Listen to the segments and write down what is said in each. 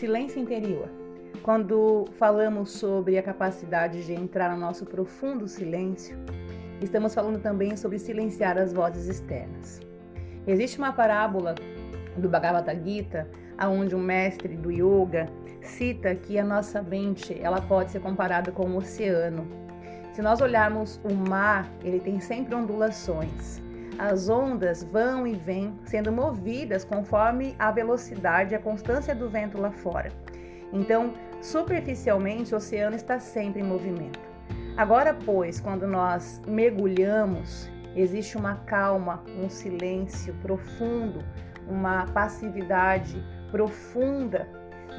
silêncio interior. Quando falamos sobre a capacidade de entrar no nosso profundo silêncio, estamos falando também sobre silenciar as vozes externas. Existe uma parábola do Bhagavad Gita, onde um mestre do yoga cita que a nossa mente ela pode ser comparada com um oceano. Se nós olharmos o mar, ele tem sempre ondulações. As ondas vão e vêm, sendo movidas conforme a velocidade e a constância do vento lá fora. Então, superficialmente, o oceano está sempre em movimento. Agora, pois, quando nós mergulhamos, existe uma calma, um silêncio profundo, uma passividade profunda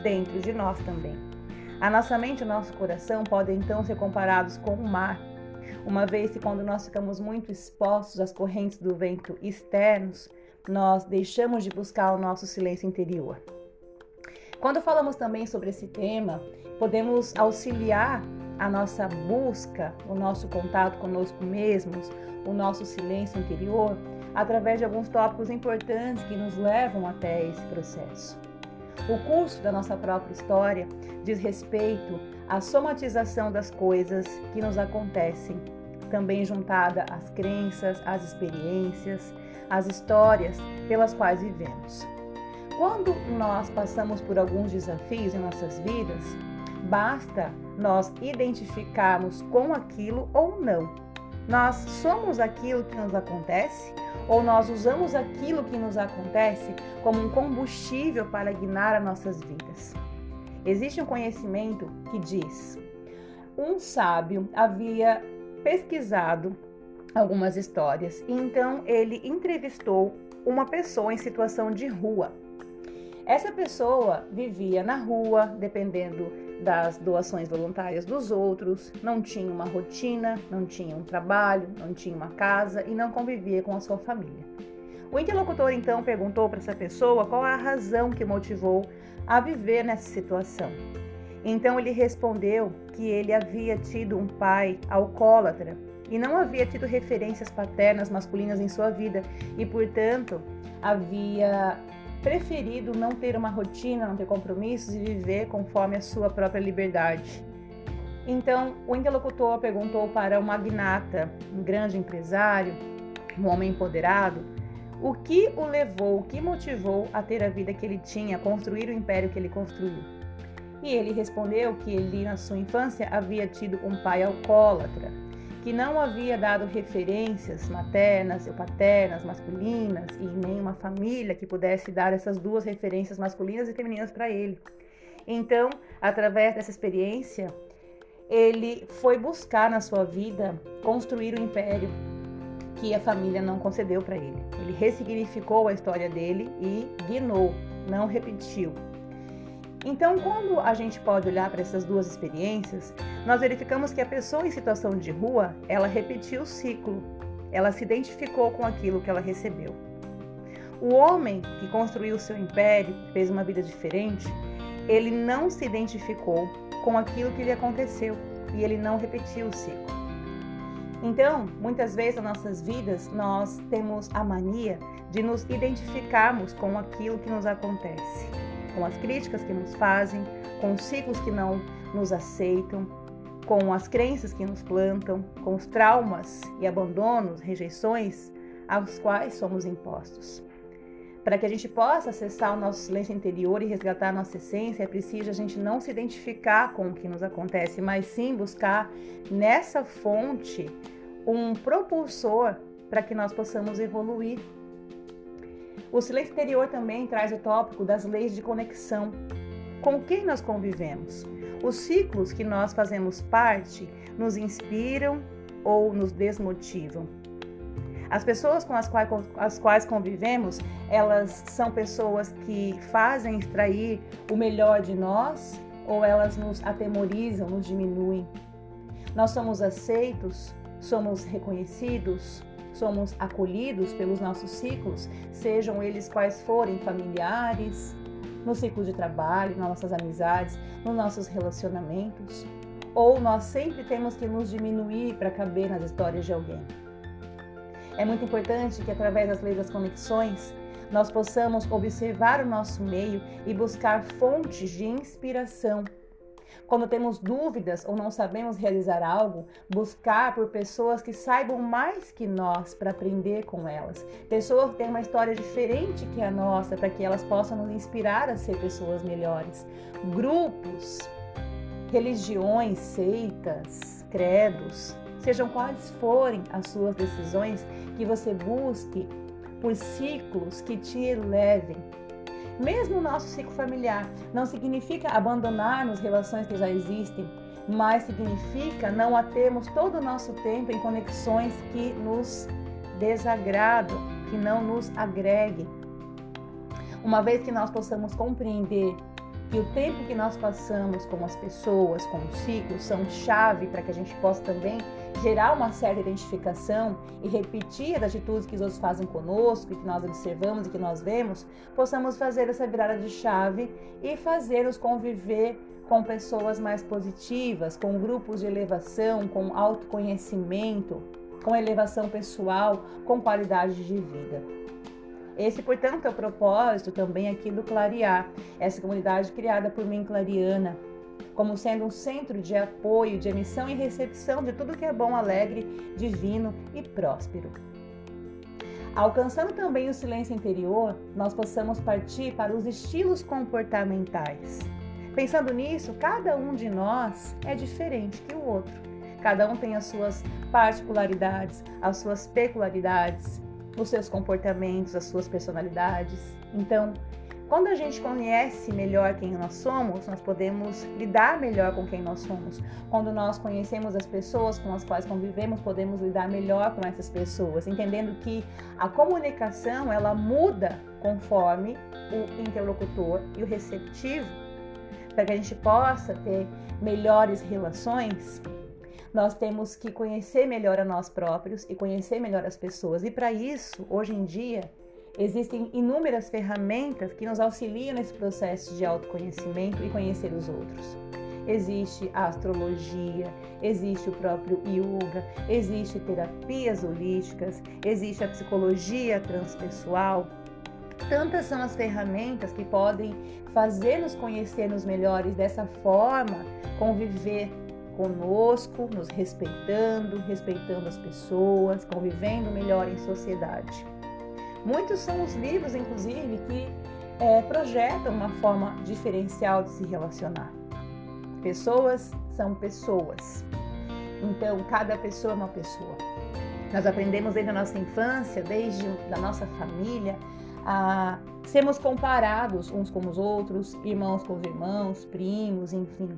dentro de nós também. A nossa mente e o nosso coração podem então ser comparados com o mar, uma vez que quando nós ficamos muito expostos às correntes do vento externos, nós deixamos de buscar o nosso silêncio interior. Quando falamos também sobre esse tema, podemos auxiliar a nossa busca, o nosso contato conosco mesmos, o nosso silêncio interior, através de alguns tópicos importantes que nos levam até esse processo. O curso da nossa própria história diz respeito à somatização das coisas que nos acontecem, também juntada às crenças, às experiências, às histórias pelas quais vivemos. Quando nós passamos por alguns desafios em nossas vidas, basta nós identificarmos com aquilo ou não. Nós somos aquilo que nos acontece ou nós usamos aquilo que nos acontece como um combustível para guiar as nossas vidas. Existe um conhecimento que diz: um sábio havia pesquisado algumas histórias então ele entrevistou uma pessoa em situação de rua. Essa pessoa vivia na rua, dependendo das doações voluntárias dos outros, não tinha uma rotina, não tinha um trabalho, não tinha uma casa e não convivia com a sua família. O interlocutor então perguntou para essa pessoa qual a razão que motivou a viver nessa situação. Então ele respondeu que ele havia tido um pai alcoólatra e não havia tido referências paternas masculinas em sua vida e, portanto, havia preferido não ter uma rotina, não ter compromissos e viver conforme a sua própria liberdade. Então, o interlocutor perguntou para o magnata, um grande empresário, um homem empoderado, o que o levou, o que motivou a ter a vida que ele tinha, construir o império que ele construiu. E ele respondeu que ele, na sua infância, havia tido um pai alcoólatra que não havia dado referências maternas ou paternas, masculinas, e nenhuma família que pudesse dar essas duas referências masculinas e femininas para ele. Então, através dessa experiência, ele foi buscar na sua vida construir o império que a família não concedeu para ele. Ele ressignificou a história dele e guinou, não repetiu. Então, quando a gente pode olhar para essas duas experiências, nós verificamos que a pessoa em situação de rua, ela repetiu o ciclo, ela se identificou com aquilo que ela recebeu. O homem que construiu seu império, fez uma vida diferente, ele não se identificou com aquilo que lhe aconteceu e ele não repetiu o ciclo. Então, muitas vezes nas nossas vidas, nós temos a mania de nos identificarmos com aquilo que nos acontece com as críticas que nos fazem, com os ciclos que não nos aceitam, com as crenças que nos plantam, com os traumas e abandonos, rejeições aos quais somos impostos. Para que a gente possa acessar o nosso silêncio interior e resgatar a nossa essência, é preciso a gente não se identificar com o que nos acontece, mas sim buscar nessa fonte um propulsor para que nós possamos evoluir o silêncio interior também traz o tópico das leis de conexão. Com quem nós convivemos? Os ciclos que nós fazemos parte nos inspiram ou nos desmotivam. As pessoas com as quais, as quais convivemos, elas são pessoas que fazem extrair o melhor de nós ou elas nos atemorizam, nos diminuem. Nós somos aceitos, somos reconhecidos, somos acolhidos pelos nossos ciclos, sejam eles quais forem familiares, no ciclo de trabalho, nas nossas amizades, nos nossos relacionamentos, ou nós sempre temos que nos diminuir para caber nas histórias de alguém. É muito importante que através das leis das conexões nós possamos observar o nosso meio e buscar fontes de inspiração. Quando temos dúvidas ou não sabemos realizar algo, buscar por pessoas que saibam mais que nós para aprender com elas. Pessoas que têm uma história diferente que a nossa, para que elas possam nos inspirar a ser pessoas melhores. Grupos, religiões, seitas, credos, sejam quais forem as suas decisões, que você busque por ciclos que te elevem. Mesmo o nosso ciclo familiar não significa abandonarmos relações que já existem, mas significa não a termos todo o nosso tempo em conexões que nos desagradam, que não nos agreguem. Uma vez que nós possamos compreender que o tempo que nós passamos com as pessoas, com os ciclos, são chave para que a gente possa também gerar uma certa identificação e repetir as atitudes que os outros fazem conosco, e que nós observamos e que nós vemos, possamos fazer essa virada de chave e fazer-nos conviver com pessoas mais positivas, com grupos de elevação, com autoconhecimento, com elevação pessoal, com qualidade de vida. Esse, portanto, é o propósito também aqui do Clarear, essa comunidade criada por mim, Clariana, como sendo um centro de apoio, de emissão e recepção de tudo que é bom, alegre, divino e próspero. Alcançando também o silêncio interior, nós possamos partir para os estilos comportamentais. Pensando nisso, cada um de nós é diferente que o outro. Cada um tem as suas particularidades, as suas peculiaridades, os seus comportamentos, as suas personalidades. Então, quando a gente conhece melhor quem nós somos, nós podemos lidar melhor com quem nós somos. Quando nós conhecemos as pessoas com as quais convivemos, podemos lidar melhor com essas pessoas, entendendo que a comunicação ela muda conforme o interlocutor e o receptivo, para que a gente possa ter melhores relações nós temos que conhecer melhor a nós próprios e conhecer melhor as pessoas. E para isso, hoje em dia, existem inúmeras ferramentas que nos auxiliam nesse processo de autoconhecimento e conhecer os outros. Existe a astrologia, existe o próprio yoga, existe terapias holísticas, existe a psicologia transpessoal. Tantas são as ferramentas que podem fazer nos conhecer nos melhores dessa forma, conviver conosco, nos respeitando, respeitando as pessoas, convivendo melhor em sociedade. Muitos são os livros, inclusive, que é, projetam uma forma diferencial de se relacionar. Pessoas são pessoas. Então, cada pessoa é uma pessoa. Nós aprendemos desde a nossa infância, desde a nossa família, a sermos comparados uns com os outros, irmãos com os irmãos, primos, enfim.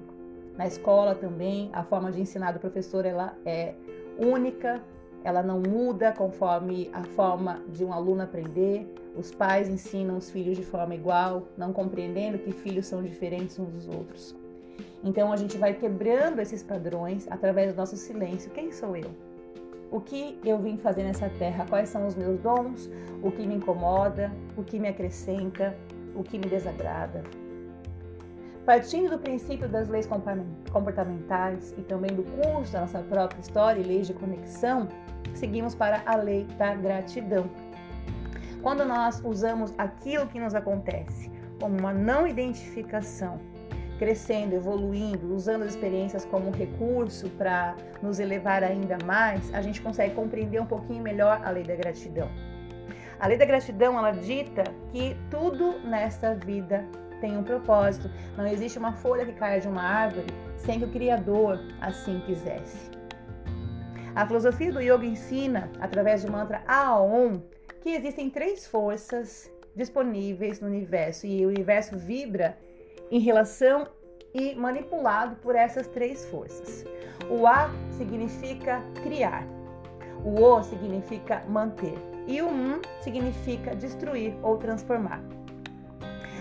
Na escola também, a forma de ensinar do professor ela é única, ela não muda conforme a forma de um aluno aprender. Os pais ensinam os filhos de forma igual, não compreendendo que filhos são diferentes uns dos outros. Então a gente vai quebrando esses padrões através do nosso silêncio. Quem sou eu? O que eu vim fazer nessa terra? Quais são os meus dons? O que me incomoda? O que me acrescenta? O que me desagrada? Partindo do princípio das leis comportamentais e também do curso da nossa própria história e leis de conexão, seguimos para a lei da gratidão. Quando nós usamos aquilo que nos acontece como uma não identificação, crescendo, evoluindo, usando as experiências como recurso para nos elevar ainda mais, a gente consegue compreender um pouquinho melhor a lei da gratidão. A lei da gratidão ela dita que tudo nessa vida tem um propósito. Não existe uma folha que caia de uma árvore sem que o Criador assim quisesse. A filosofia do yoga ensina, através do mantra Aon, que existem três forças disponíveis no universo e o universo vibra em relação e manipulado por essas três forças. O A significa criar, o O significa manter e o M significa destruir ou transformar.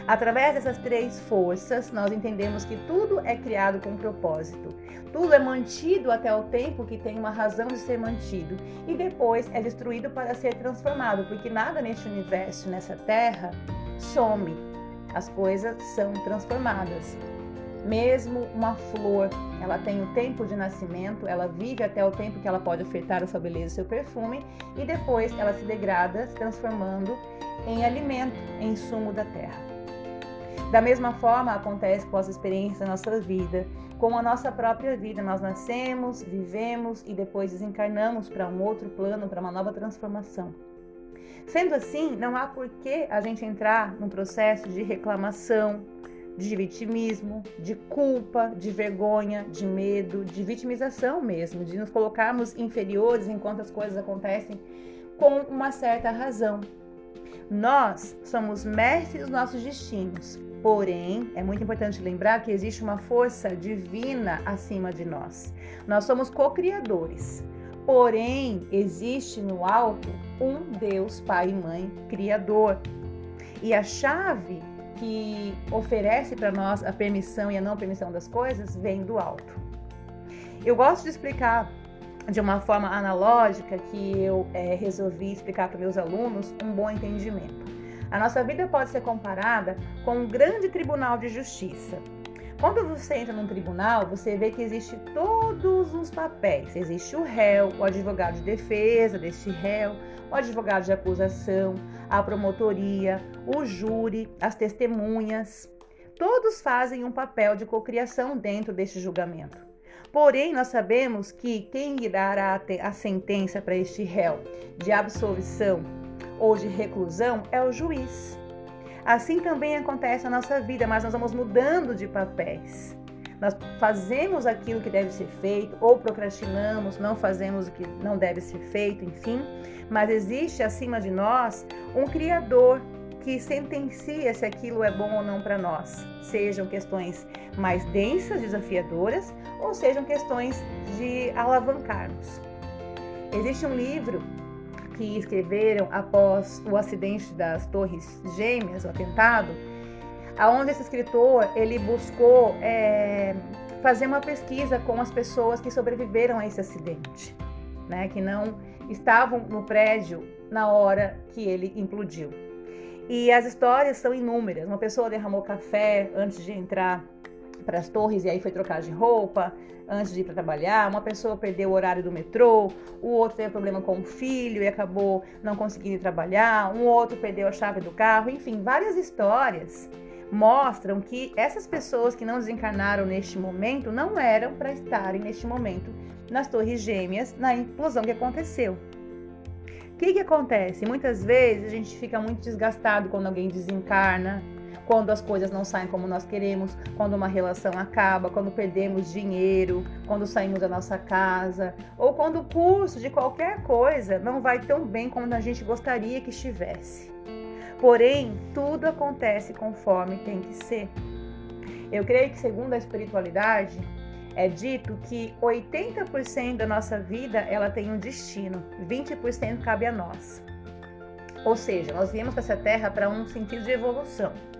Através dessas três forças, nós entendemos que tudo é criado com propósito. Tudo é mantido até o tempo que tem uma razão de ser mantido e depois é destruído para ser transformado, porque nada neste universo, nessa terra, some. As coisas são transformadas. Mesmo uma flor, ela tem o tempo de nascimento, ela vive até o tempo que ela pode ofertar a sua beleza e seu perfume, e depois ela se degrada, se transformando em alimento, em sumo da terra. Da mesma forma acontece com as experiências da nossa vida, com a nossa própria vida. Nós nascemos, vivemos e depois desencarnamos para um outro plano, para uma nova transformação. Sendo assim, não há por que a gente entrar num processo de reclamação, de vitimismo, de culpa, de vergonha, de medo, de vitimização mesmo, de nos colocarmos inferiores enquanto as coisas acontecem com uma certa razão. Nós somos mestres dos nossos destinos, porém, é muito importante lembrar que existe uma força divina acima de nós. Nós somos co-criadores. Porém, existe no alto um Deus, Pai e Mãe, Criador. E a chave que oferece para nós a permissão e a não permissão das coisas vem do alto. Eu gosto de explicar de uma forma analógica que eu é, resolvi explicar para meus alunos um bom entendimento. A nossa vida pode ser comparada com um grande tribunal de justiça. Quando você entra num tribunal, você vê que existe todos os papéis. Existe o réu, o advogado de defesa deste réu, o advogado de acusação, a promotoria, o júri, as testemunhas. Todos fazem um papel de cocriação dentro deste julgamento. Porém, nós sabemos que quem dará a sentença para este réu de absolvição ou de reclusão é o juiz. Assim também acontece na nossa vida, mas nós vamos mudando de papéis. Nós fazemos aquilo que deve ser feito, ou procrastinamos, não fazemos o que não deve ser feito, enfim. Mas existe acima de nós um Criador que sentencia se aquilo é bom ou não para nós, sejam questões mais densas, desafiadoras, ou sejam questões de alavancarmos. Existe um livro que escreveram após o acidente das Torres Gêmeas, o atentado, aonde esse escritor ele buscou é, fazer uma pesquisa com as pessoas que sobreviveram a esse acidente, né, que não estavam no prédio na hora que ele implodiu. E as histórias são inúmeras. Uma pessoa derramou café antes de entrar para as torres e aí foi trocar de roupa antes de ir para trabalhar. Uma pessoa perdeu o horário do metrô, o outro teve problema com o filho e acabou não conseguindo trabalhar, um outro perdeu a chave do carro, enfim, várias histórias mostram que essas pessoas que não desencarnaram neste momento não eram para estarem neste momento nas Torres Gêmeas, na implosão que aconteceu. O que, que acontece? Muitas vezes a gente fica muito desgastado quando alguém desencarna, quando as coisas não saem como nós queremos, quando uma relação acaba, quando perdemos dinheiro, quando saímos da nossa casa, ou quando o curso de qualquer coisa não vai tão bem como a gente gostaria que estivesse. Porém, tudo acontece conforme tem que ser. Eu creio que, segundo a espiritualidade, é dito que 80% da nossa vida ela tem um destino, 20% cabe a nós. Ou seja, nós viemos para essa terra para um sentido de evolução.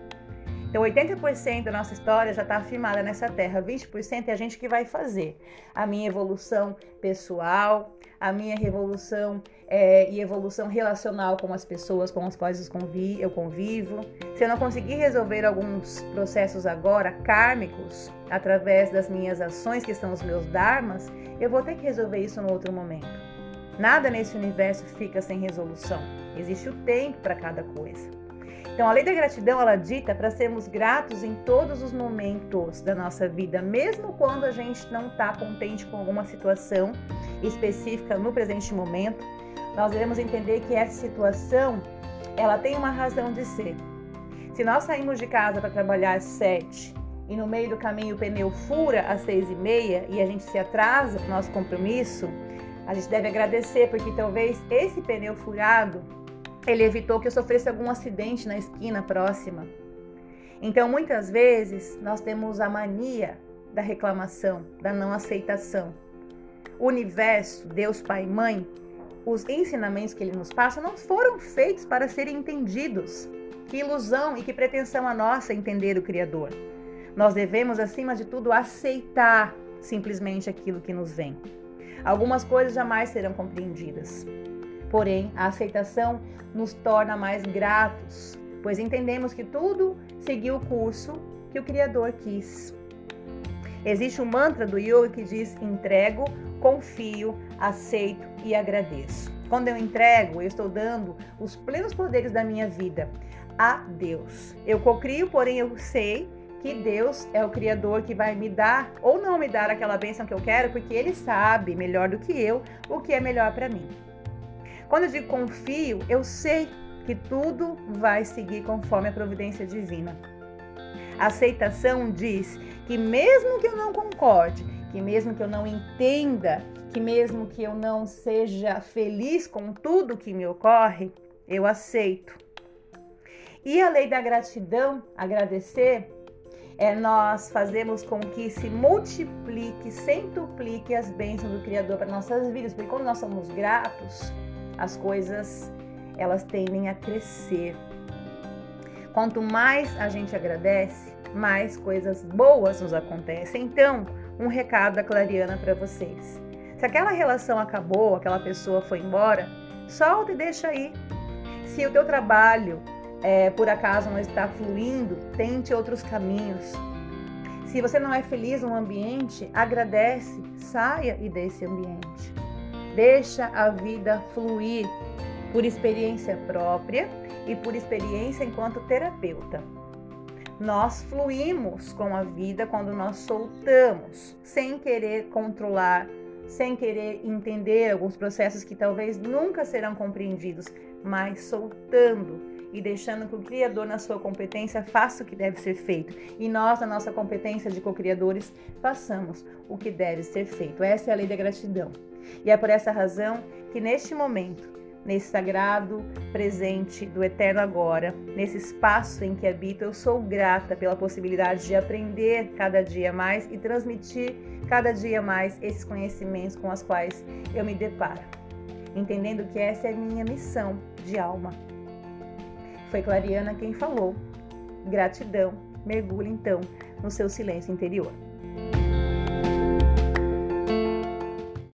Então, 80% da nossa história já está afirmada nessa terra, 20% é a gente que vai fazer a minha evolução pessoal, a minha revolução é, e evolução relacional com as pessoas com as quais eu convivo. Se eu não conseguir resolver alguns processos agora kármicos através das minhas ações, que são os meus dharmas, eu vou ter que resolver isso no outro momento. Nada nesse universo fica sem resolução. Existe o tempo para cada coisa. Então, a lei da gratidão ela dita para sermos gratos em todos os momentos da nossa vida, mesmo quando a gente não está contente com alguma situação específica no presente momento. Nós devemos entender que essa situação ela tem uma razão de ser. Se nós saímos de casa para trabalhar às sete e no meio do caminho o pneu fura às seis e meia e a gente se atrasa para o nosso compromisso, a gente deve agradecer porque talvez esse pneu furado ele evitou que eu sofresse algum acidente na esquina próxima. Então, muitas vezes, nós temos a mania da reclamação, da não aceitação. O universo, Deus Pai e Mãe, os ensinamentos que ele nos passa não foram feitos para serem entendidos. Que ilusão e que pretensão a nossa entender o Criador. Nós devemos, acima de tudo, aceitar simplesmente aquilo que nos vem. Algumas coisas jamais serão compreendidas. Porém, a aceitação nos torna mais gratos, pois entendemos que tudo seguiu o curso que o Criador quis. Existe um mantra do yoga que diz: entrego, confio, aceito e agradeço. Quando eu entrego, eu estou dando os plenos poderes da minha vida a Deus. Eu cocrio, porém eu sei que Deus é o Criador que vai me dar ou não me dar aquela bênção que eu quero, porque Ele sabe melhor do que eu o que é melhor para mim. Quando eu digo confio, eu sei que tudo vai seguir conforme a providência divina. A aceitação diz que mesmo que eu não concorde, que mesmo que eu não entenda, que mesmo que eu não seja feliz com tudo que me ocorre, eu aceito. E a lei da gratidão, agradecer, é nós fazemos com que se multiplique, centuplique as bênçãos do Criador para nossas vidas, porque quando nós somos gratos, as coisas elas tendem a crescer. Quanto mais a gente agradece, mais coisas boas nos acontecem. Então, um recado da Clariana para vocês. Se aquela relação acabou, aquela pessoa foi embora, solta e deixa aí. Se o teu trabalho é, por acaso não está fluindo, tente outros caminhos. Se você não é feliz no ambiente, agradece, saia e desse ambiente. Deixa a vida fluir por experiência própria e por experiência enquanto terapeuta. Nós fluímos com a vida quando nós soltamos, sem querer controlar, sem querer entender alguns processos que talvez nunca serão compreendidos, mas soltando e deixando que o Criador, na sua competência, faça o que deve ser feito. E nós, na nossa competência de co-criadores, façamos o que deve ser feito. Essa é a lei da gratidão. E é por essa razão que, neste momento, nesse sagrado presente do eterno agora, nesse espaço em que habito, eu sou grata pela possibilidade de aprender cada dia mais e transmitir cada dia mais esses conhecimentos com os quais eu me deparo, entendendo que essa é minha missão de alma. Foi Clariana quem falou. Gratidão. Mergulhe então no seu silêncio interior.